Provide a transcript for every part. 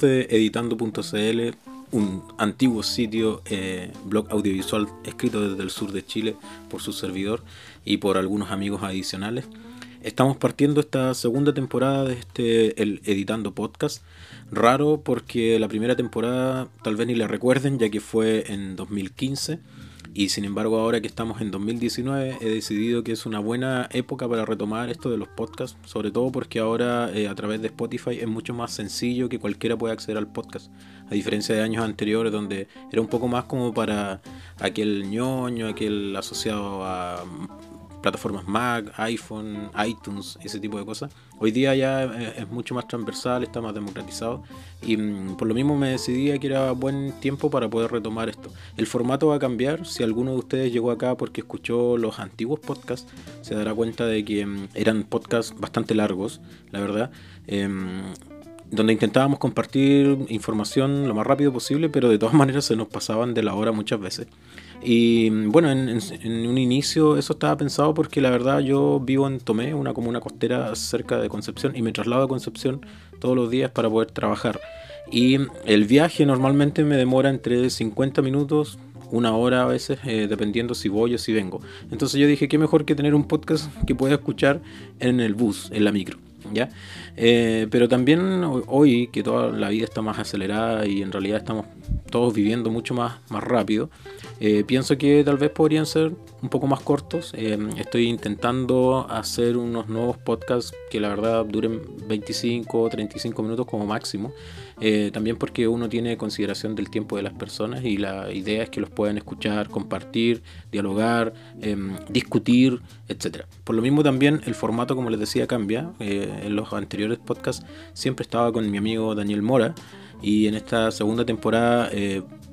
de editando.cl, un antiguo sitio, eh, blog audiovisual escrito desde el sur de Chile por su servidor y por algunos amigos adicionales. Estamos partiendo esta segunda temporada de este el Editando Podcast. Raro porque la primera temporada tal vez ni la recuerden ya que fue en 2015 y sin embargo ahora que estamos en 2019 he decidido que es una buena época para retomar esto de los podcasts, sobre todo porque ahora eh, a través de Spotify es mucho más sencillo que cualquiera pueda acceder al podcast, a diferencia de años anteriores donde era un poco más como para aquel ñoño, aquel asociado a plataformas Mac, iPhone, iTunes, ese tipo de cosas. Hoy día ya es mucho más transversal, está más democratizado y mm, por lo mismo me decidí que era buen tiempo para poder retomar esto. El formato va a cambiar, si alguno de ustedes llegó acá porque escuchó los antiguos podcasts, se dará cuenta de que mm, eran podcasts bastante largos, la verdad. Em, donde intentábamos compartir información lo más rápido posible, pero de todas maneras se nos pasaban de la hora muchas veces. Y bueno, en, un inicio eso estaba pensado porque la verdad yo vivo en Tomé, una comuna costera cerca de Concepción, y me traslado a Concepción todos los días para poder trabajar. Y el viaje normalmente me demora entre 50 minutos, una hora a veces, eh, dependiendo si voy o si vengo. Entonces yo dije, qué mejor que tener un podcast que pueda escuchar en el bus, en la micro. ¿Ya? Eh, pero también hoy, que toda la vida está más acelerada y en realidad estamos todos viviendo mucho más, más rápido, eh, pienso que tal vez podrían ser un poco más cortos. Eh, estoy intentando hacer unos nuevos podcasts que la verdad duren 25 o 35 minutos como máximo. Eh, también porque uno tiene consideración del tiempo de las personas y la idea es que los puedan escuchar, compartir, dialogar, em, discutir, etc. Por lo mismo también el formato, como les decía, cambia. en los anteriores podcasts siempre estaba con mi amigo Daniel Mora y en esta segunda temporada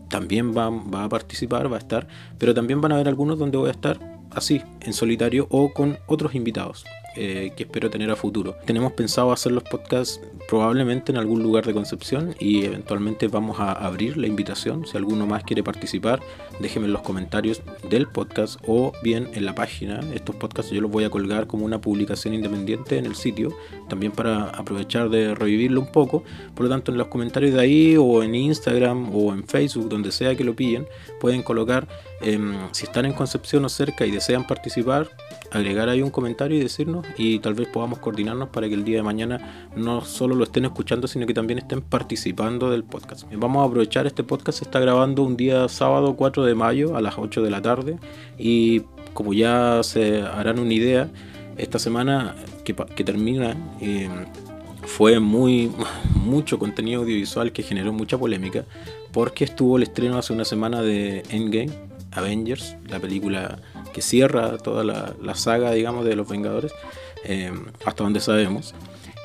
también va, va, a participar, va a estar, pero también van a haber algunos donde voy a estar así, en solitario o con otros invitados. Eh, que espero tener a futuro. Tenemos pensado hacer los podcasts probablemente en algún lugar de Concepción y eventualmente vamos a abrir la invitación. Si alguno más quiere participar, déjenme en los comentarios del podcast o bien en la página. Estos podcasts yo los voy a colgar como una publicación independiente en el sitio, también para aprovechar de revivirlo un poco. Por lo tanto, en los comentarios de ahí o en Instagram o en Facebook, donde sea que lo pillen, pueden colocar em, si están en Concepción o cerca y desean participar, agregar ahí un comentario y decirnos y tal vez podamos coordinarnos para que el día de mañana no solo lo estén escuchando, sino que también estén participando del podcast. Vamos a aprovechar este podcast, se está grabando un día sábado 4 de mayo a las 8 de la tarde y como ya se harán una idea, esta semana que, termina eh, fue muy mucho contenido audiovisual que generó mucha polémica porque estuvo el estreno hace una semana de Endgame, Avengers, la película que cierra toda la, saga, digamos, de los Vengadores, eh, hasta donde sabemos.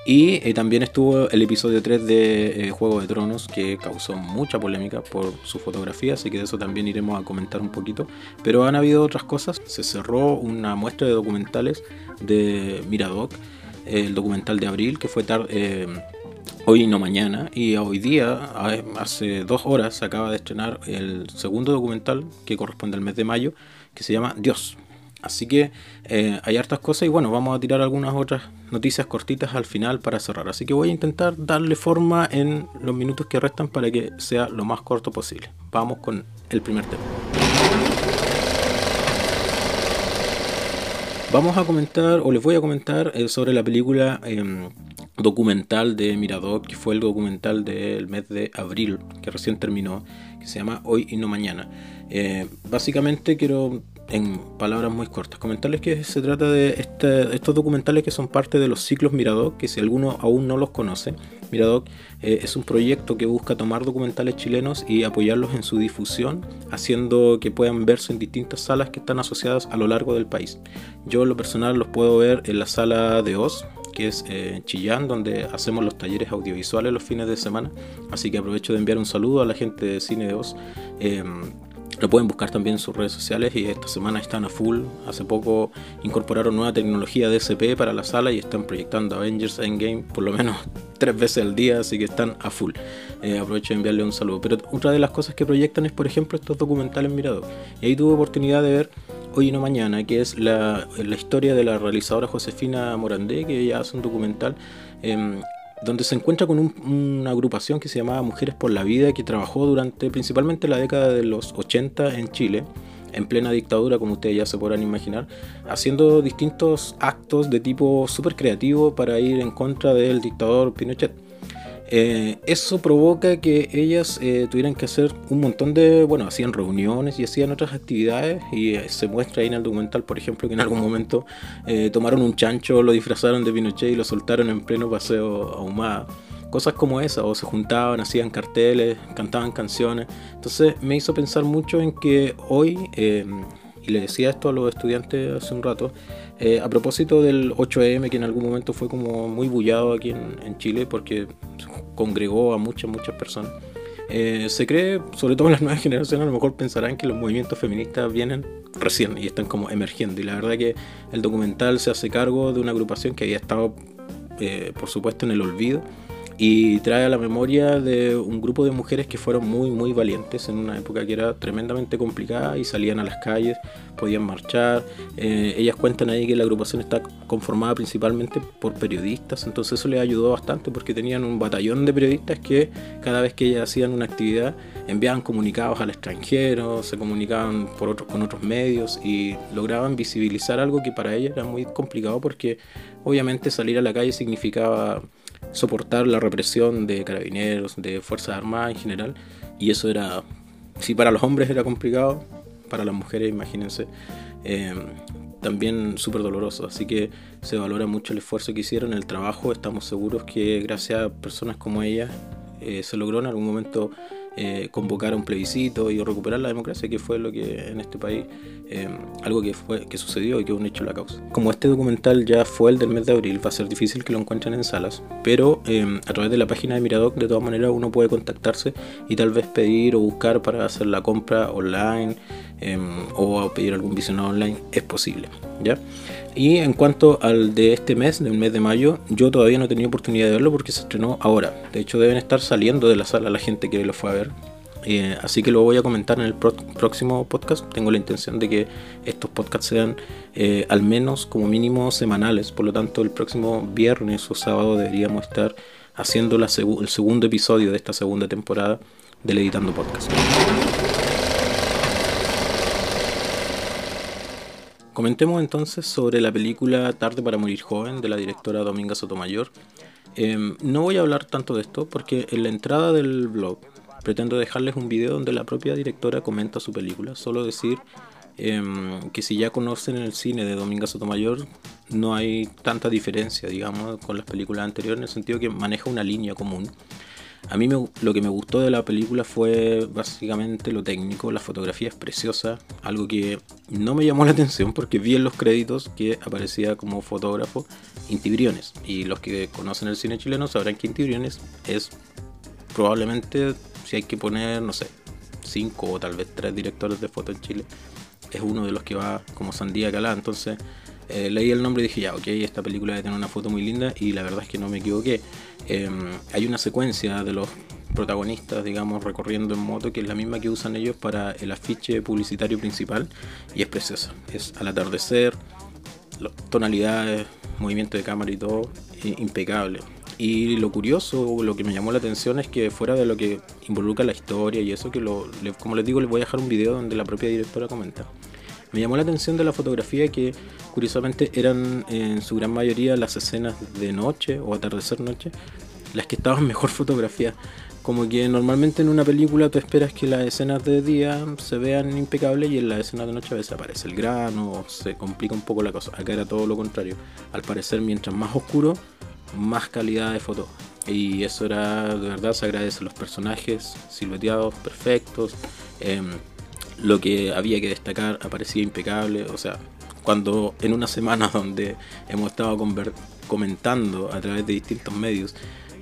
Y eh, también estuvo el episodio 3 de eh, Juego de Tronos, que causó mucha polémica por su fotografía, así que de eso también iremos a comentar un poquito. Pero han habido otras cosas. Se cerró una muestra de documentales de Miradoc, el documental de abril, que fue tarde hoy no mañana. Y hoy día, hace dos horas, se acaba de estrenar el segundo documental que corresponde al mes de mayo, que se llama Dios. Así que eh, hay hartas cosas y bueno, vamos a tirar algunas otras noticias cortitas al final para cerrar. Así que voy a intentar darle forma en los minutos que restan para que sea lo más corto posible. Vamos con el primer tema. Vamos a comentar, o les voy a comentar eh, sobre la película em, documental de Miradoc, que fue el documental del mes de abril, que recién terminó, que se llama Hoy y no Mañana. Eh, básicamente quiero, en palabras muy cortas, comentarles que se trata de este, estos documentales que son parte de los ciclos Miradoc, que si alguno aún no los conoce, Miradoc eh, es un proyecto que busca tomar documentales chilenos y apoyarlos en su difusión, haciendo que puedan verse en distintas salas que están asociadas a lo largo del país. Yo en lo personal los puedo ver en la sala de Oz, que es eh, Chillán, donde hacemos los talleres audiovisuales los fines de semana. Así que aprovecho de enviar un saludo a la gente de Cine de Oz. Em, lo pueden buscar también en sus redes sociales y esta semana están a full. Hace poco incorporaron nueva tecnología DSP para la sala y están proyectando Avengers Endgame por lo menos tres veces al día, así que están a full. Eh, aprovecho de enviarle un saludo. Pero otra de las cosas que proyectan es, por ejemplo, estos documentales Mirador. Y ahí tuve oportunidad de ver Hoy y no mañana, que es la, historia de la realizadora Josefina Morandé, que ella hace un documental em, donde se encuentra con una agrupación que se llamaba Mujeres por la Vida, que trabajó durante principalmente la década de los 80 en Chile, en plena dictadura, como ustedes ya se podrán imaginar, haciendo distintos actos de tipo súper creativo para ir en contra del dictador Pinochet. Eh, eso provoca que ellas eh, tuvieran que hacer un montón de, bueno, hacían reuniones y hacían otras actividades y eh, se muestra ahí en el documental, por ejemplo, que en algún momento tomaron un chancho, lo disfrazaron de Pinochet y lo soltaron en pleno paseo ahumada. Cosas como esas, o se juntaban, hacían carteles, cantaban canciones. Entonces me hizo pensar mucho en que hoy, y le decía esto a los estudiantes hace un rato, a propósito del 8M, que en algún momento fue como muy bullado aquí en, en Chile, porque congregó a muchas, muchas personas. Eh, se cree, sobre todo en las nuevas generaciones, a lo mejor pensarán que los movimientos feministas vienen recién y están como emergiendo. Y la verdad que el documental se hace cargo de una agrupación que había estado, eh, por supuesto, en el olvido y trae a la memoria de un grupo de mujeres que fueron muy muy valientes en una época que era tremendamente complicada y salían a las calles, podían marchar. Eh, ellas cuentan ahí que la agrupación está conformada principalmente por periodistas, entonces eso les ayudó bastante porque tenían un batallón de periodistas que cada vez que ellas hacían una actividad enviaban comunicados al extranjero, se comunicaban por otros, con otros medios y lograban visibilizar algo que para ellas era muy complicado porque obviamente salir a la calle significaba soportar la represión de carabineros, de Fuerzas Armadas en general. Y eso era, si para los hombres era complicado, para las mujeres, imagínense, eh, también súper doloroso. Así que se valora mucho el esfuerzo que hicieron, el trabajo. Estamos seguros que gracias a personas como ellas eh, se logró en algún momento eh, convocar a un plebiscito y recuperar la democracia, que fue lo que en este país, eh, algo que, fue, que sucedió y que es un hecho la causa. Como este documental ya fue el del mes de abril, va a ser difícil que lo encuentren en salas, pero eh, a través de la página de Miradoc, de todas maneras, uno puede contactarse y tal vez pedir o buscar para hacer la compra online o pedir algún visionado online, es posible. ¿ya? Y en cuanto al de este mes, del mes de mayo, yo todavía no he tenido oportunidad de verlo porque se estrenó ahora. De hecho, deben estar saliendo de la sala la gente que lo fue a ver. Eh, así que lo voy a comentar en el próximo podcast. Tengo la intención de que estos podcasts sean eh, al menos como mínimo semanales. Por lo tanto, el próximo viernes o sábado deberíamos estar haciendo la el segundo episodio de esta segunda temporada del Editando Podcast. Comentemos entonces sobre la película Tarde para morir joven de la directora Dominga Sotomayor. Em, no voy a hablar tanto de esto porque en la entrada del blog pretendo dejarles un video donde la propia directora comenta su película. Solo decir em, que si ya conocen el cine de Dominga Sotomayor, no hay tanta diferencia, digamos, con las películas anteriores, en el sentido que maneja una línea común. A mí lo que me gustó de la película fue básicamente lo técnico, la fotografía es preciosa, algo que no me llamó la atención porque vi en los créditos que aparecía como fotógrafo Inti Briones. Y los que conocen el cine chileno sabrán que Inti Briones es probablemente, si hay que poner, no sé, cinco o tal vez tres directores de foto en Chile, es uno de los que va como sandía calada. Entonces eh, leí el nombre y dije, ya, ok, esta película debe tener una foto muy linda y la verdad es que no me equivoqué. Em, hay una secuencia de los protagonistas, digamos, recorriendo en moto, que es la misma que usan ellos para el afiche publicitario principal y es preciosa. Es al atardecer, tonalidades, movimiento de cámara y todo, impecable. Y lo curioso, lo que me llamó la atención es que fuera de lo que involucra la historia y eso, que lo, como les digo, les voy a dejar un video donde la propia directora comenta. Me llamó la atención de la fotografía que curiosamente eran en su gran mayoría las escenas de noche o atardecer noche las que estaban mejor fotografiadas. Como que normalmente en una película tú esperas que las escenas de día se vean impecables y en las escenas de noche a veces aparece el grano o se complica un poco la cosa. Acá era todo lo contrario. Al parecer mientras más oscuro, más calidad de foto. Y eso era, de verdad, se agradece a los personajes silueteados, perfectos. Em, lo que había que destacar aparecía impecable. O sea, cuando en una semana donde hemos estado comentando a través de distintos medios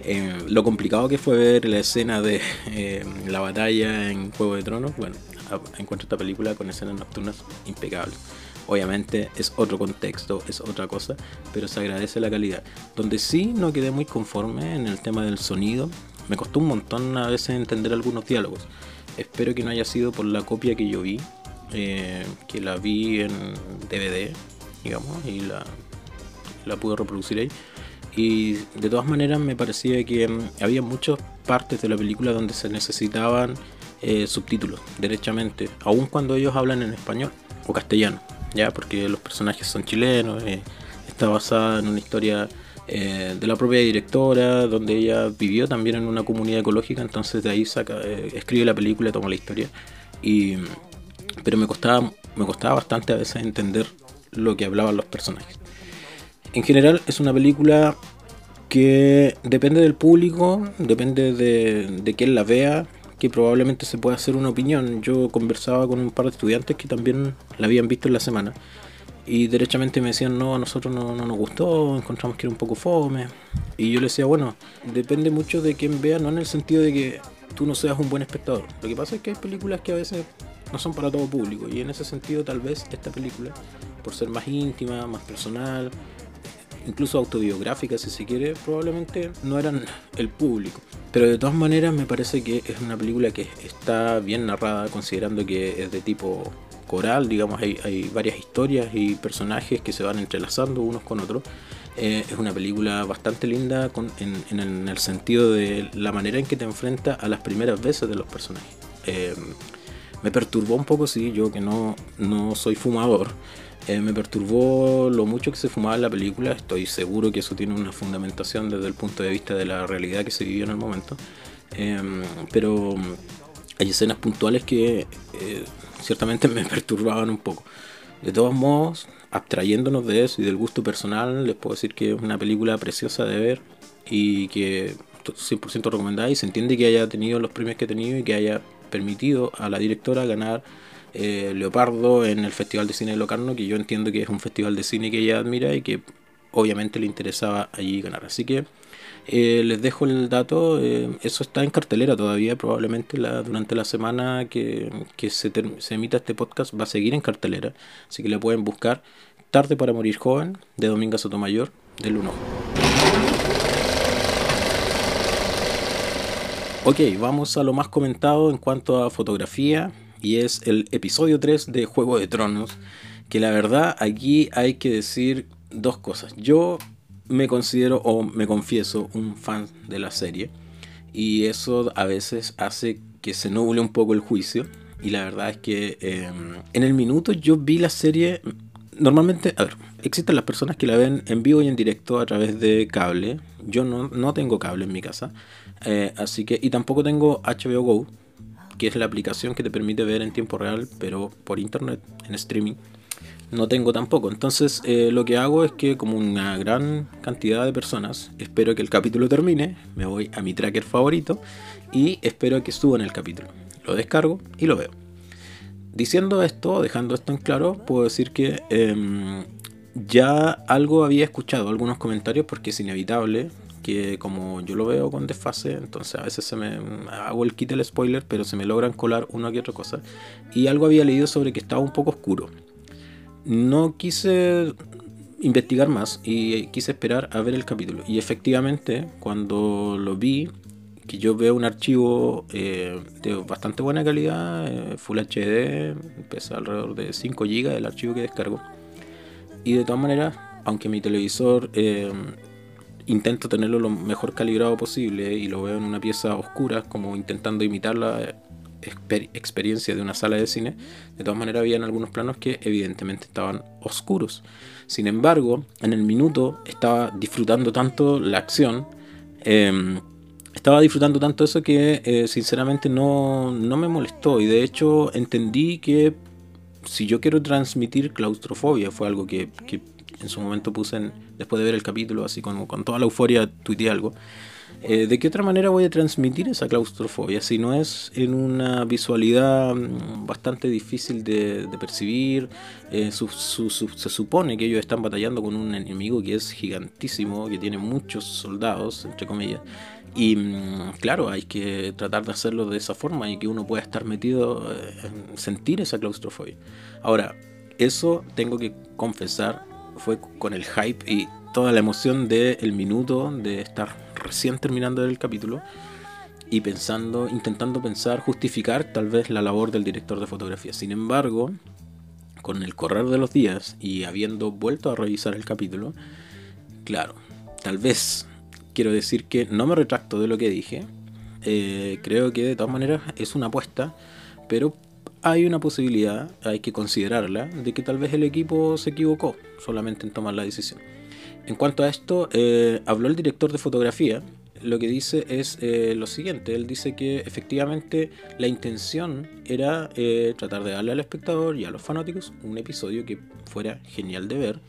eh, lo complicado que fue ver la escena de eh, la batalla en Juego de Tronos, bueno, encuentro esta película con escenas nocturnas impecables. Obviamente es otro contexto, es otra cosa, pero se agradece la calidad. Donde sí no quedé muy conforme en el tema del sonido, me costó un montón a veces entender algunos diálogos. Espero que no haya sido por la copia que yo vi, eh, que la vi en DVD, digamos, y la, la pude reproducir ahí. y de todas maneras me parecía que mm, había muchas partes de la película donde se necesitaban eh, subtítulos, derechamente, aun cuando ellos hablan en español o castellano, ya porque los personajes son chilenos, eh, está basada en una historia eh, de la propia directora, donde ella vivió también en una comunidad ecológica, entonces de ahí saca, escribe la película, toma la historia, y, pero me costaba, me costaba bastante a veces entender lo que hablaban los personajes. En general es una película que depende del público, depende de, de quién la vea, que probablemente se pueda hacer una opinión. Yo conversaba con un par de estudiantes que también la habían visto en la semana y derechamente me decían, no, a nosotros no, no, nos gustó, encontramos que era un poco fome. Y yo les decía, bueno, depende mucho de quién vea, no en el sentido de que tú no seas un buen espectador. Lo que pasa es que hay películas que a veces no son para todo público y en ese sentido tal vez esta película, por ser más íntima, más personal, incluso autobiográfica si se quiere, probablemente no eran el público. Pero de todas maneras me parece que es una película que está bien narrada, considerando que es de tipo coral, digamos, hay, varias historias y personajes que se van entrelazando unos con otros. Eh, es una película bastante linda en, el sentido de la manera en que te enfrenta a las primeras veces de los personajes. Eh, me perturbó un poco, sí, yo que no, no soy fumador. Eh, me perturbó lo mucho que se fumaba en la película. Estoy seguro que eso tiene una fundamentación desde el punto de vista de la realidad que se vivió en el momento. Pero hay escenas puntuales que eh, ciertamente me perturbaban un poco. De todos modos, abstrayéndonos de eso y del gusto personal, les puedo decir que es una película preciosa de ver y que 100% recomendada y se entiende que haya tenido los premios que ha tenido y que haya permitido a la directora ganar eh, Leopardo en el Festival de Cine de Locarno, que yo entiendo que es un festival de cine que ella admira y que obviamente le interesaba allí ganar. Así que eh, les dejo el dato, eh, eso está en cartelera todavía, probablemente la, durante la semana que, se, se, emita este podcast va a seguir en cartelera, así que la pueden buscar. Tarde para morir joven, de Domingo Sotomayor, del 1. Ok, vamos a lo más comentado en cuanto a fotografía y es el episodio 3 de Juego de Tronos, que la verdad aquí hay que decir dos cosas. Yo me considero o me confieso un fan de la serie y eso a veces hace que se nuble un poco el juicio y la verdad es que em, en el minuto yo vi la serie normalmente, a ver, existen las personas que la ven en vivo y en directo a través de cable. Yo no, no tengo cable en mi casa. Eh, así que, y tampoco tengo HBO Go, que es la aplicación que te permite ver en tiempo real, pero por internet, en streaming. No tengo tampoco. Entonces eh, lo que hago es que como una gran cantidad de personas, espero que el capítulo termine, me voy a mi tracker favorito y espero que suban el capítulo. Lo descargo y lo veo. Diciendo esto, dejando esto en claro, puedo decir que em, ya algo había escuchado, algunos comentarios, porque es inevitable, que como yo lo veo con desfase, entonces a veces se me hago el kit del spoiler, pero se me logran colar una que otra cosa. Y algo había leído sobre que estaba un poco oscuro. No quise investigar más y quise esperar a ver el capítulo. Y efectivamente, cuando lo vi, que yo veo un archivo eh, de bastante buena calidad, eh, Full HD, pesa alrededor de 5 GB el archivo que descargo. Y de todas maneras, aunque mi televisor eh, intento tenerlo lo mejor calibrado posible y lo veo en una pieza oscura, como intentando imitar la experiencia de una sala de cine, de todas maneras habían algunos planos que evidentemente estaban oscuros. Sin embargo, en el minuto estaba disfrutando tanto la acción, em, estaba disfrutando tanto eso que eh, sinceramente no, no me molestó y de hecho entendí que si yo quiero transmitir claustrofobia, fue algo que, en su momento puse después de ver el capítulo, así como con toda la euforia, tuiteé algo. Eh, ¿De qué otra manera voy a transmitir esa claustrofobia? Si no es en una visualidad mm, bastante difícil de, percibir, eh, se supone que ellos están batallando con un enemigo que es gigantísimo, que tiene muchos soldados, entre comillas. Y mm, claro, hay que tratar de hacerlo de esa forma y que uno pueda estar metido eh, en sentir esa claustrofobia. Ahora, eso tengo que confesar fue con el hype y toda la emoción del el minuto de estar recién terminando el capítulo y pensando, intentando pensar, justificar tal vez la labor del director de fotografía. Sin embargo, con el correr de los días y habiendo vuelto a revisar el capítulo, claro, tal vez quiero decir que no me retracto de lo que dije. Eh, creo que de todas maneras es una apuesta, pero hay una posibilidad, hay que considerarla, de que tal vez el equipo se equivocó solamente en tomar la decisión. En cuanto a esto, eh, habló el director de fotografía, lo que dice es eh, lo siguiente, él dice que efectivamente la intención era tratar de darle al espectador y a los fanáticos un episodio que fuera genial de ver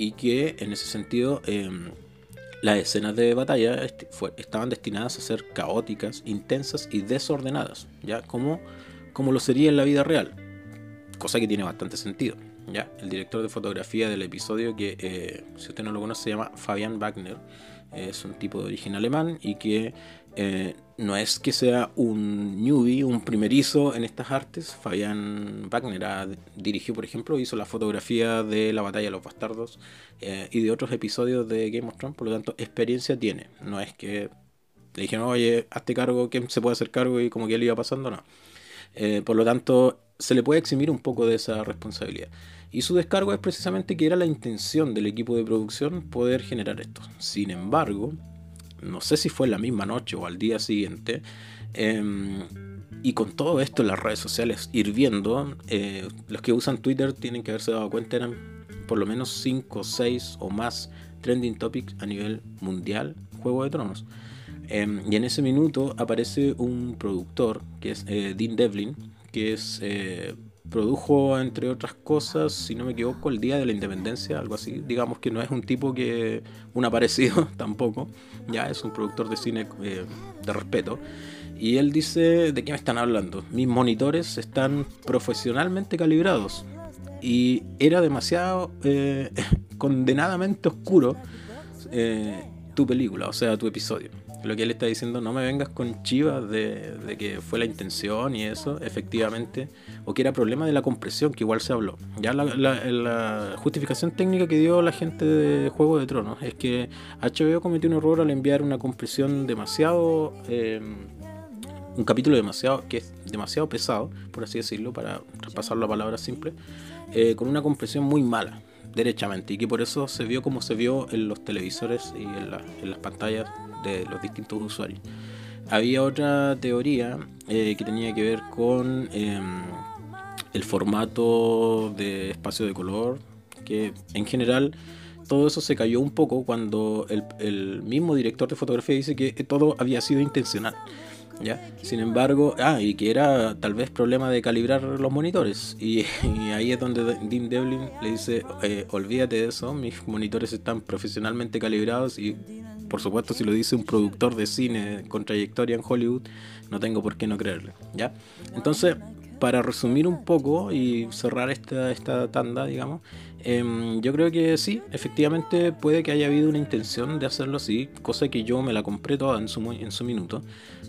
y que en ese sentido em, las escenas de batalla estaban destinadas a ser caóticas, intensas y desordenadas, ¿ya? Como, como lo sería en la vida real, cosa que tiene bastante sentido. ¿Ya? El director de fotografía del episodio, que eh, si usted no lo conoce, se llama Fabian Wagner, es un tipo de origen alemán y que eh, no es que sea un newbie, un primerizo en estas artes. Fabián Wagner dirigió, por ejemplo, hizo la fotografía de la batalla de los bastardos eh, y de otros episodios de Game of Thrones, por lo tanto, experiencia tiene. No es que le dijeron, oye, hazte cargo, ¿quién se puede hacer cargo? Y como que él iba pasando, no. Eh, por lo tanto, se le puede eximir un poco de esa responsabilidad. Y su descargo es precisamente que era la intención del equipo de producción poder generar esto. Sin embargo, no sé si fue la misma noche o al día siguiente, em, y con todo esto en las redes sociales hirviendo, eh, los que usan Twitter tienen que haberse dado cuenta, eran por lo menos 5, 6 o más trending topics a nivel mundial, Juego de Tronos. Em, y en ese minuto aparece un productor, que es eh, Dean Devlin, que es eh, produjo, entre otras cosas, si no me equivoco, el Día de la Independencia, algo así. Digamos que no es un tipo que. un aparecido tampoco. Ya es un productor de cine eh, de respeto. Y él dice: ¿De qué me están hablando? Mis monitores están profesionalmente calibrados. Y era demasiado eh, condenadamente oscuro eh, tu película, o sea, tu episodio lo que él está diciendo, no me vengas con chivas de, que fue la intención y eso, efectivamente, o que era problema de la compresión, que igual se habló. Ya la, justificación técnica que dio la gente de Juego de Tronos es que HBO cometió un error al enviar una compresión demasiado... Em, un capítulo demasiado que es demasiado pesado, por así decirlo, para traspasar la palabra simple, eh, con una compresión muy mala, derechamente, y que por eso se vio como se vio en los televisores y en, en las pantallas de los distintos usuarios. Había otra teoría eh, que tenía que ver con em, el formato de espacio de color, que en general todo eso se cayó un poco cuando el, mismo director de fotografía dice que todo había sido intencional. ¿Ya? Sin embargo, ah, y que era tal vez problema de calibrar los monitores. Y, ahí es donde Dean Devlin le dice, eh, olvídate de eso, mis monitores están profesionalmente calibrados y por supuesto, si lo dice un productor de cine con trayectoria en Hollywood, no tengo por qué no creerle. ¿ya? Entonces, para resumir un poco y cerrar esta, esta tanda, digamos, em, yo creo que sí, efectivamente puede que haya habido una intención de hacerlo así, cosa que yo me la compré toda en su, en su minuto,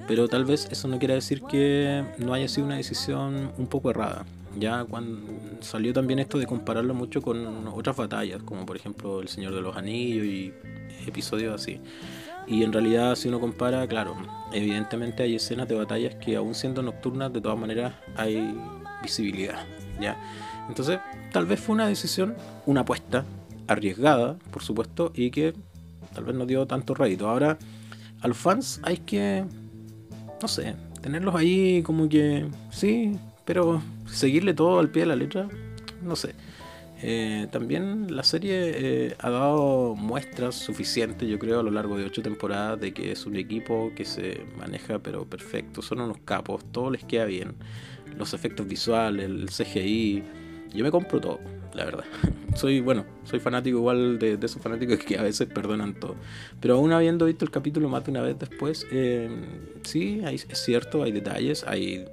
pero tal vez eso no quiera decir que no haya sido una decisión un poco errada. Ya cuando salió también esto de compararlo mucho con otras batallas, como por ejemplo El Señor de los Anillos y episodios así. Y en realidad si uno compara, claro, evidentemente hay escenas de batallas que aún siendo nocturnas, de todas maneras hay visibilidad, ¿ya? Entonces, tal vez fue una decisión, una apuesta arriesgada, por supuesto, y que tal vez no dio tanto rédito. Ahora, a los fans hay que, no sé, tenerlos ahí como que, sí, pero seguirle todo al pie de la letra, no sé. Eh, también la serie eh, ha dado muestras suficientes, yo creo, a lo largo de ocho temporadas de que es un equipo que se maneja pero perfecto, son unos capos, todo les queda bien, los efectos visuales, el CGI, yo me compro todo, la verdad. soy, bueno, soy fanático igual de, esos fanáticos que a veces perdonan todo, pero aún habiendo visto el capítulo más de una vez después, eh, sí, es cierto, hay detalles, hay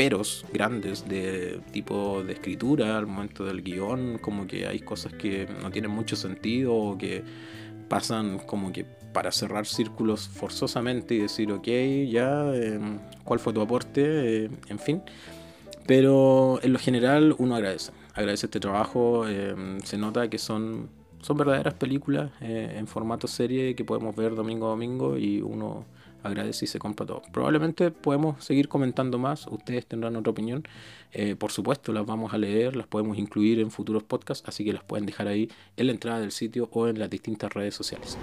peros grandes de tipo de escritura al momento del guion, como que hay cosas que no tienen mucho sentido o que pasan como que para cerrar círculos forzosamente y decir, ok, ya, em, ¿cuál fue tu aporte? Eh, en fin. Pero en lo general uno agradece, agradece este trabajo, em, se nota que son, son verdaderas películas eh, en formato serie que podemos ver domingo a domingo y uno agradece y se compra todo. Probablemente podemos seguir comentando más, ustedes tendrán otra opinión. Eh, por supuesto, las vamos a leer, las podemos incluir en futuros podcasts, así que las pueden dejar ahí en la entrada del sitio o en las distintas redes sociales.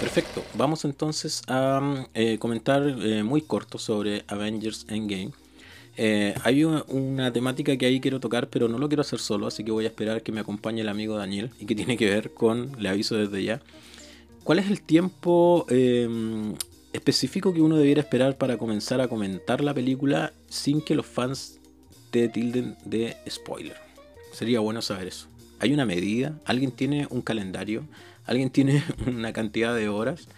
Perfecto, vamos entonces a eh, comentar eh, muy corto sobre Avengers Endgame. Eh, hay una, temática que ahí quiero tocar, pero no lo quiero hacer solo, así que voy a esperar que me acompañe el amigo Daniel y que tiene que ver con, le aviso desde ya, ¿cuál es el tiempo em, específico que uno debiera esperar para comenzar a comentar la película sin que los fans te tilden de spoiler? Sería bueno saber eso. ¿Hay una medida? ¿Alguien tiene un calendario? ¿Alguien tiene una cantidad de horas?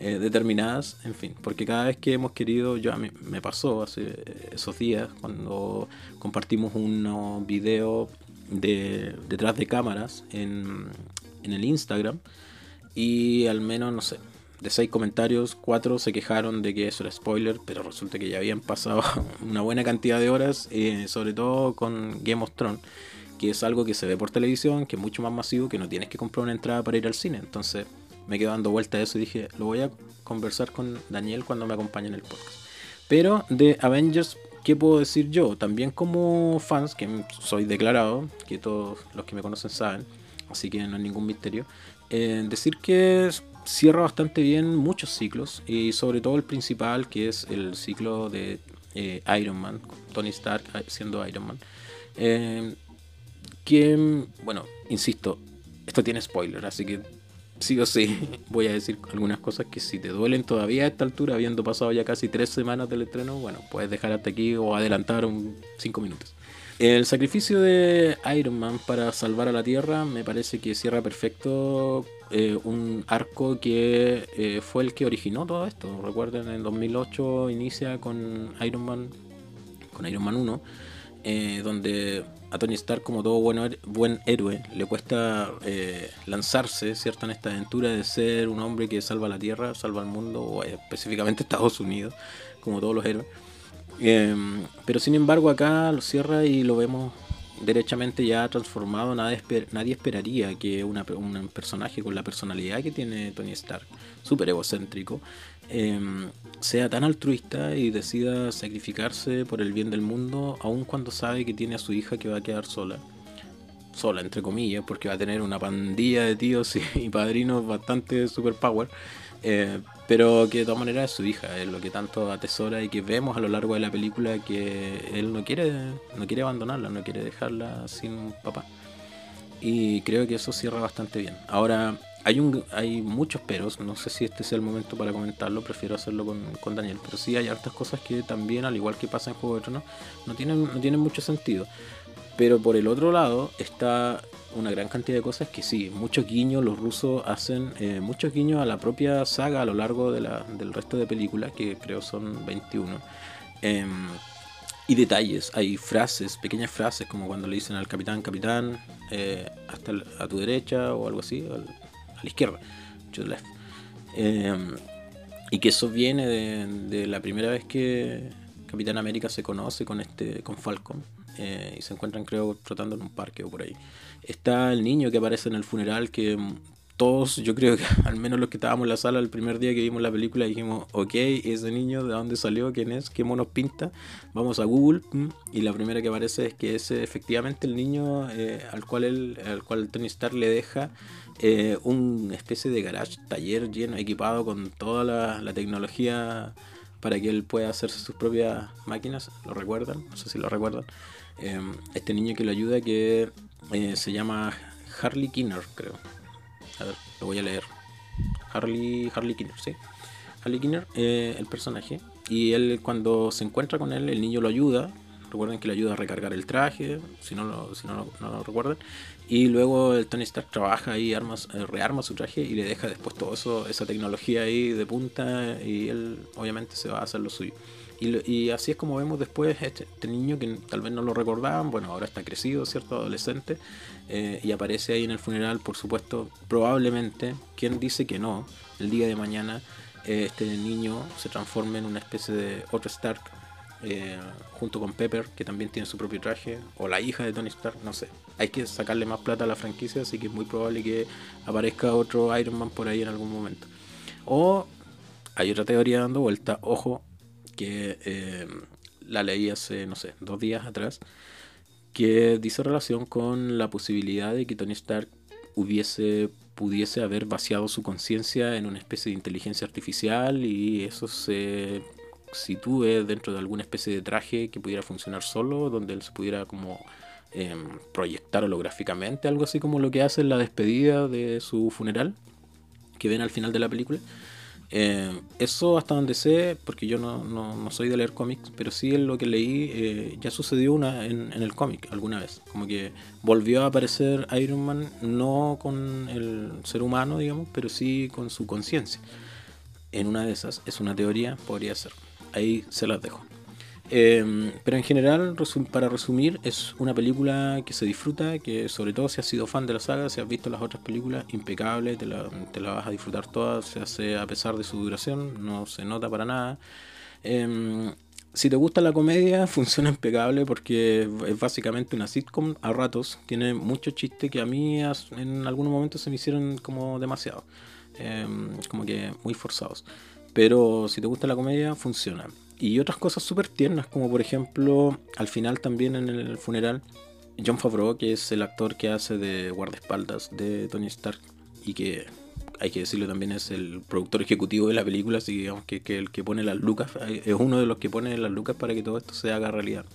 Eh, determinadas, en fin, porque cada vez que hemos querido, yo a mí me pasó hace esos días cuando compartimos un video de detrás de cámaras en, en el Instagram y al menos, no sé, de seis comentarios, cuatro se quejaron de que eso era spoiler, pero resulta que ya habían pasado una buena cantidad de horas, eh, sobre todo con Game of Thrones, que es algo que se ve por televisión, que es mucho más masivo, que no tienes que comprar una entrada para ir al cine. Entonces, me quedo dando vuelta a eso y dije, lo voy a conversar con Daniel cuando me acompañe en el podcast. Pero de Avengers, ¿qué puedo decir yo? También como fans, que soy declarado, que todos los que me conocen saben, así que no hay ningún misterio, eh, decir que cierra bastante bien muchos ciclos y sobre todo el principal que es el ciclo de eh, Iron Man, Tony Stark eh, siendo Iron Man. que, bueno, insisto, esto tiene spoiler, así que sí o sí voy a decir algunas cosas que si te duelen todavía a esta altura, habiendo pasado ya casi tres semanas del estreno, bueno, puedes dejar hasta aquí o adelantar un cinco minutos. El sacrificio de Iron Man para salvar a la Tierra me parece que cierra perfecto eh, un arco que eh, fue el que originó todo esto. Recuerden, en 2008 inicia con Iron Man, con Iron Man 1, eh, donde a Tony Stark, como todo buen, héroe, le cuesta eh, lanzarse ¿cierto? en esta aventura de ser un hombre que salva la Tierra, salva el mundo, o eh, específicamente Estados Unidos, como todos los héroes. Em, pero sin embargo acá lo cierra y lo vemos derechamente ya transformado. Nadie, esperaría que un personaje con la personalidad que tiene Tony Stark, súper egocéntrico, Em, sea tan altruista y decida sacrificarse por el bien del mundo, aun cuando sabe que tiene a su hija que va a quedar sola. Sola, entre comillas, porque va a tener una pandilla de tíos y, padrinos bastante superpower. Eh, pero que de todas maneras es su hija, es lo que tanto atesora y que vemos a lo largo de la película que él no quiere, no quiere abandonarla, no quiere dejarla sin papá. Y creo que eso cierra bastante bien. Ahora, hay, un, hay muchos peros, no sé si este sea el momento para comentarlo, prefiero hacerlo con, Daniel, pero sí hay hartas cosas que también, al igual que pasa en Juego de Tronos, no tienen, no tienen mucho sentido. Pero por el otro lado está una gran cantidad de cosas que sí, muchos guiños, los rusos hacen eh, muchos guiños a la propia saga a lo largo de la, del resto de películas, que creo son 21. Em, y detalles, hay frases, pequeñas frases, como cuando le dicen al capitán, capitán, eh, hasta a tu derecha o algo así, a la izquierda, em, y que eso viene de, la primera vez que Capitán América se conoce con este con Falcon eh, y se encuentran creo trotando en un parque o por ahí. Está el niño que aparece en el funeral que todos, yo creo que al menos los que estábamos en la sala el primer día que vimos la película dijimos, ok, ese niño, ¿de dónde salió? ¿Quién es? ¿Qué monos pinta? Vamos a Google y la primera que aparece es que es efectivamente el niño eh, al, cual el, al cual Tony Stark le deja eh, una especie de garage, taller lleno, equipado con toda la, tecnología para que él pueda hacerse sus propias máquinas. ¿Lo recuerdan? No sé si lo recuerdan. Eh, este niño que lo ayuda que se llama Harley Kinner, creo a ver, lo voy a leer. Harley, Harley Kinner, sí. Harley Kinner, eh, el personaje. Y él cuando se encuentra con él, el niño lo ayuda. Recuerden que le ayuda a recargar el traje, si no lo, si no, lo recuerdan. Y luego el Tony Stark trabaja ahí, armas, eh, rearma su traje y le deja después todo eso, esa tecnología ahí de punta. Y él obviamente se va a hacer lo suyo. Y, así es como vemos después este, este, niño que tal vez no lo recordaban, bueno, ahora está crecido, ¿cierto? Adolescente, eh, y aparece ahí en el funeral, por supuesto, probablemente, quien dice que no, el día de mañana eh, este niño se transforme en una especie de otro Stark eh, junto con Pepper, que también tiene su propio traje, o la hija de Tony Stark, no sé. Hay que sacarle más plata a la franquicia, así que es muy probable que aparezca otro Iron Man por ahí en algún momento. O hay otra teoría dando vuelta, ojo, que eh, la leí hace, no sé, dos días atrás, que dice relación con la posibilidad de que Tony Stark hubiese pudiese haber vaciado su conciencia en una especie de inteligencia artificial y eso se sitúe dentro de alguna especie de traje que pudiera funcionar solo, donde él se pudiera como em, proyectar holográficamente, algo así como lo que hace en la despedida de su funeral, que ven al final de la película. Eh, eso hasta donde sé, porque yo no, no, soy de leer cómics, pero sí en lo que leí eh, ya sucedió una en, en el cómic alguna vez. Como que volvió a aparecer Iron Man no con el ser humano, digamos, pero sí con su conciencia. En una de esas, es una teoría, podría ser. Ahí se las dejo. Em, pero en general, para resumir, es una película que se disfruta, que sobre todo si has sido fan de la saga, si has visto las otras películas, impecable, te la, te la vas a disfrutar toda, se hace a pesar de su duración, no se nota para nada. Em, si te gusta la comedia, funciona impecable porque es básicamente una sitcom a ratos, tiene mucho chiste que a mí en algunos momentos se me hicieron como demasiado, em, como que muy forzados. Pero si te gusta la comedia, funciona y otras cosas súper tiernas, como por ejemplo, al final también en el funeral, John Favreau, que es el actor que hace de guardaespaldas de Tony Stark y que hay que decirlo también es el productor ejecutivo de la película, así que digamos que, el que pone las lucas, es uno de los que pone las lucas para que todo esto se haga realidad.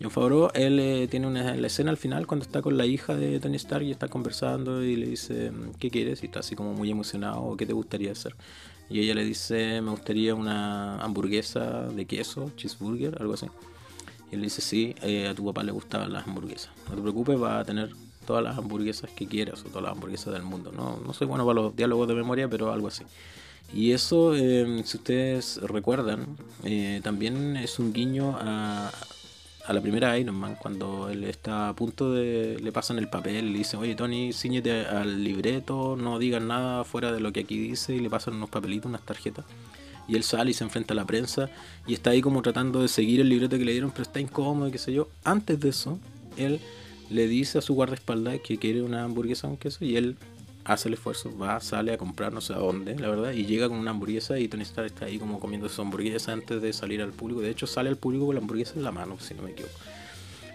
John Favreau, él eh, tiene una escena al final cuando está con la hija de Tony Stark y está conversando y le dice, ¿qué quieres? Y está así como muy emocionado, ¿qué te gustaría hacer? Y ella le dice, me gustaría una hamburguesa de queso, cheeseburger, algo así. Y él dice, sí, eh, a tu papá le gustaban las hamburguesas. No te preocupes, va a tener todas las hamburguesas que quieras o todas las hamburguesas del mundo. No, no soy bueno para los diálogos de memoria, pero algo así. Y eso, eh, si ustedes recuerdan, eh, también es un guiño a, a la primera Iron Man, cuando él está a punto de. le pasan el papel, le dicen, oye Tony, ciñete al libreto, no digan nada fuera de lo que aquí dice, y le pasan unos papelitos, unas tarjetas. Y él sale y se enfrenta a la prensa, y está ahí como tratando de seguir el libreto que le dieron, pero está incómodo, qué sé yo. Antes de eso, él le dice a su guardaespaldas que quiere una hamburguesa con queso, y él hace el esfuerzo, va, sale a comprar no sé a dónde, la verdad, y llega con una hamburguesa y Tony Stark está ahí como comiendo su hamburguesa antes de salir al público. De hecho, sale al público con la hamburguesa en la mano, si no me equivoco.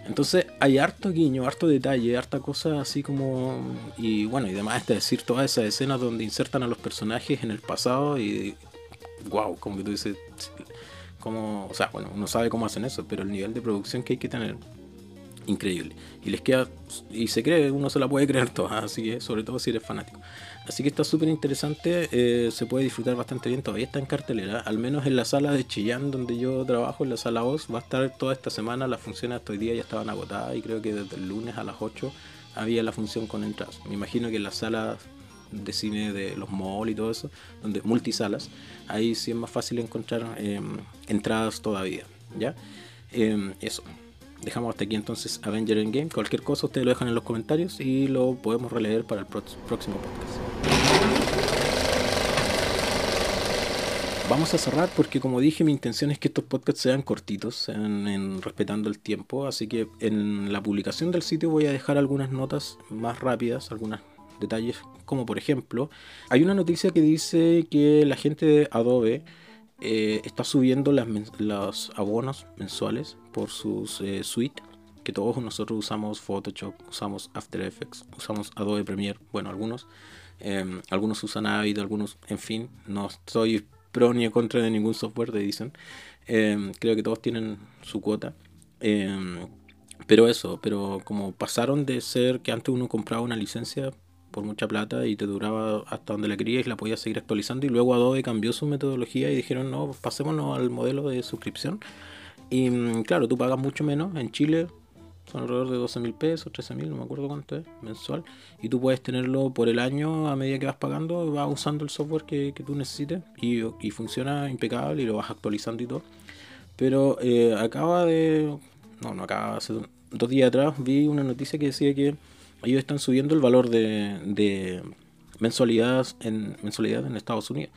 Entonces hay harto guiño, harto detalle, harta cosa así como... Y bueno, y además de decir todas esas escenas donde insertan a los personajes en el pasado y... Wow, como que tú dices... Como, o sea, bueno, uno sabe cómo hacen eso, pero el nivel de producción que hay que tener increíble. Y les queda, y se cree, uno se la puede creer toda, así que sobre todo si eres fanático. Así que está súper interesante, eh, se puede disfrutar bastante bien, todavía está en cartelera, al menos en la sala de Chillán donde yo trabajo, en la sala Oz, va a estar toda esta semana, las funciones hasta hoy día ya estaban agotadas y creo que desde el lunes a las 8 había la función con entradas. Me imagino que en las salas de cine de los malls y todo eso, donde multisalas, ahí sí es más fácil encontrar em, entradas todavía, ¿ya? Em, eso. Dejamos hasta aquí entonces Avenger Endgame. Cualquier cosa ustedes lo dejan en los comentarios y lo podemos releer para el próximo podcast. Vamos a cerrar porque como dije mi intención es que estos podcasts sean cortitos, respetando el tiempo, así que en la publicación del sitio voy a dejar algunas notas más rápidas, algunos detalles, como por ejemplo, hay una noticia que dice que la gente de Adobe eh, está subiendo las, los abonos mensuales por sus eh, suite que todos nosotros usamos Photoshop, usamos After Effects, usamos Adobe Premiere, bueno, algunos, em, algunos usan Avid, algunos, en fin, no estoy pro ni en contra de ningún software de dicen, em, creo que todos tienen su cuota. Em, pero eso, pero como pasaron de ser que antes uno compraba una licencia por mucha plata y te duraba hasta donde la querías y la podías seguir actualizando. Y luego Adobe cambió su metodología y dijeron, no, pasémonos al modelo de suscripción. Y mm, claro, tú pagas mucho menos. En Chile son alrededor de 12 mil pesos, 13 mil, no me acuerdo cuánto es, mensual. Y tú puedes tenerlo por el año a medida que vas pagando, vas usando el software que, que tú necesites y, y, funciona impecable y lo vas actualizando y todo. Pero eh, acaba de... No, no acaba, hace dos días atrás vi una noticia que decía que ellos están subiendo el valor de, de mensualidades en, mensualidad en Estados Unidos.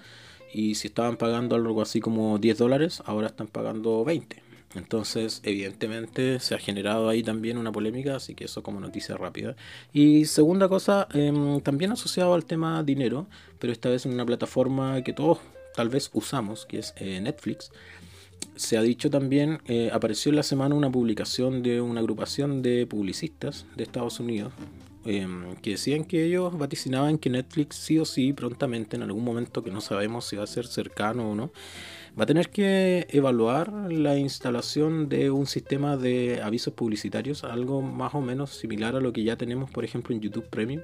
Y si estaban pagando algo así como 10 dólares, ahora están pagando 20. Entonces, evidentemente, se ha generado ahí también una polémica, así que eso como noticia rápida. Y segunda cosa, em, también asociado al tema dinero, pero esta vez en una plataforma que todos tal vez usamos, que es eh, Netflix. Se ha dicho también, eh, apareció en la semana una publicación de una agrupación de publicistas de Estados Unidos, em, que decían que ellos vaticinaban que Netflix sí o sí prontamente, en algún momento que no sabemos si va a ser cercano o no, va a tener que evaluar la instalación de un sistema de avisos publicitarios, algo más o menos similar a lo que ya tenemos, por ejemplo, en YouTube Premium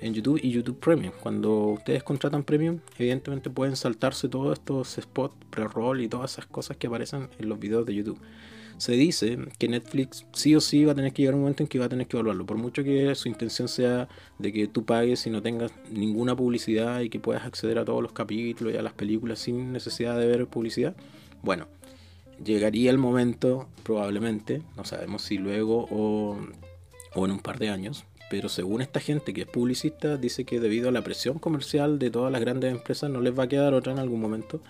en YouTube y YouTube Premium. Cuando ustedes contratan Premium, evidentemente pueden saltarse todos estos spots, pre-roll y todas esas cosas que aparecen en los videos de YouTube. Se dice que Netflix sí o sí va a tener que llegar un momento en que va a tener que evaluarlo. Por mucho que su intención sea de que tú pagues y no tengas ninguna publicidad y que puedas acceder a todos los capítulos y a las películas sin necesidad de ver publicidad. Bueno, llegaría el momento, probablemente, no sabemos si luego o, en un par de años, pero según esta gente que es publicista, dice que debido a la presión comercial de todas las grandes empresas no les va a quedar otra en algún momento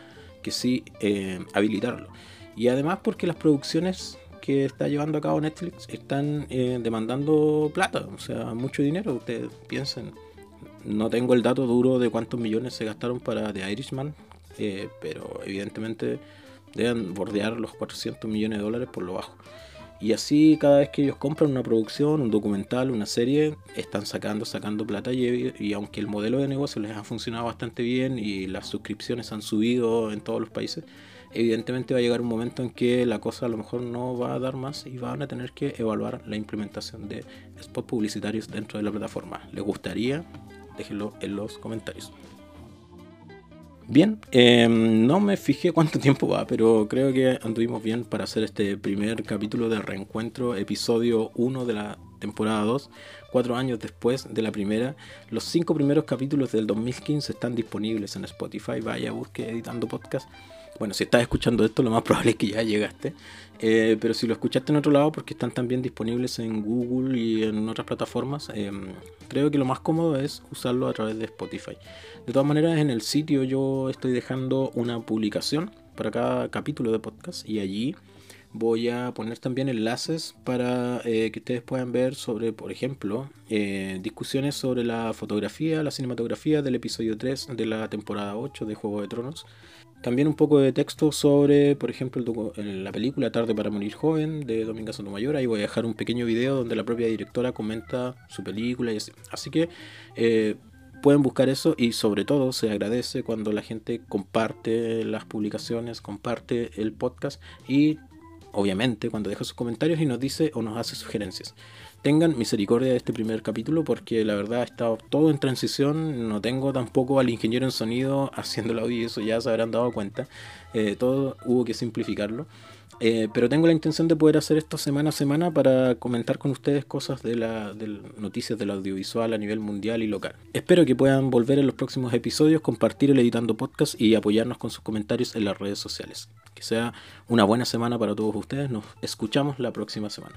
que sí eh, habilitarlo. Y además porque las producciones que está llevando a cabo Netflix están eh, demandando plata, o sea, mucho dinero. Ustedes piensen, no tengo el dato duro de cuántos millones se gastaron para The Irishman, eh, pero evidentemente deben bordear los 400 millones de dólares por lo bajo. Y así cada vez que ellos compran una producción, un documental, una serie, están sacando, sacando plata y, y, aunque el modelo de negocio les ha funcionado bastante bien y las suscripciones han subido en todos los países, evidentemente va a llegar un momento en que la cosa a lo mejor no va a dar más y van a tener que evaluar la implementación de spots publicitarios dentro de la plataforma. ¿Les gustaría? Déjenlo en los comentarios. Bien, em, no me fijé cuánto tiempo va, pero creo que anduvimos bien para hacer este primer capítulo de reencuentro, episodio 1 de la temporada 2, cuatro años después de la primera. Los cinco primeros capítulos del 2015 están disponibles en Spotify, vaya, busque editando podcast. Bueno, si estás escuchando esto, lo más probable es que ya llegaste. Eh, pero si lo escuchaste en otro lado, porque están también disponibles en Google y en otras plataformas, em, creo que lo más cómodo es usarlo a través de Spotify. De todas maneras, en el sitio yo estoy dejando una publicación para cada capítulo de podcast y allí voy a poner también enlaces para eh, que ustedes puedan ver sobre, por ejemplo, eh, discusiones sobre la fotografía, la cinematografía del episodio 3 de la temporada 8 de Juego de Tronos. También un poco de texto sobre, por ejemplo, la película Tarde para Morir Joven de Dominga Sotomayor. Ahí voy a dejar un pequeño video donde la propia directora comenta su película y así. Así que eh, pueden buscar eso y sobre todo se agradece cuando la gente comparte las publicaciones, comparte el podcast y obviamente cuando deja sus comentarios y nos dice o nos hace sugerencias. Tengan misericordia de este primer capítulo porque la verdad estado todo en transición, no tengo tampoco al ingeniero en sonido haciendo el audio y eso ya se habrán dado cuenta, eh, todo hubo que simplificarlo. Eh, pero tengo la intención de poder hacer esto semana a semana para comentar con ustedes cosas de, la, de noticias del audiovisual a nivel mundial y local. Espero que puedan volver en los próximos episodios, compartir el editando podcast y apoyarnos con sus comentarios en las redes sociales. Que sea una buena semana para todos ustedes. Nos escuchamos la próxima semana.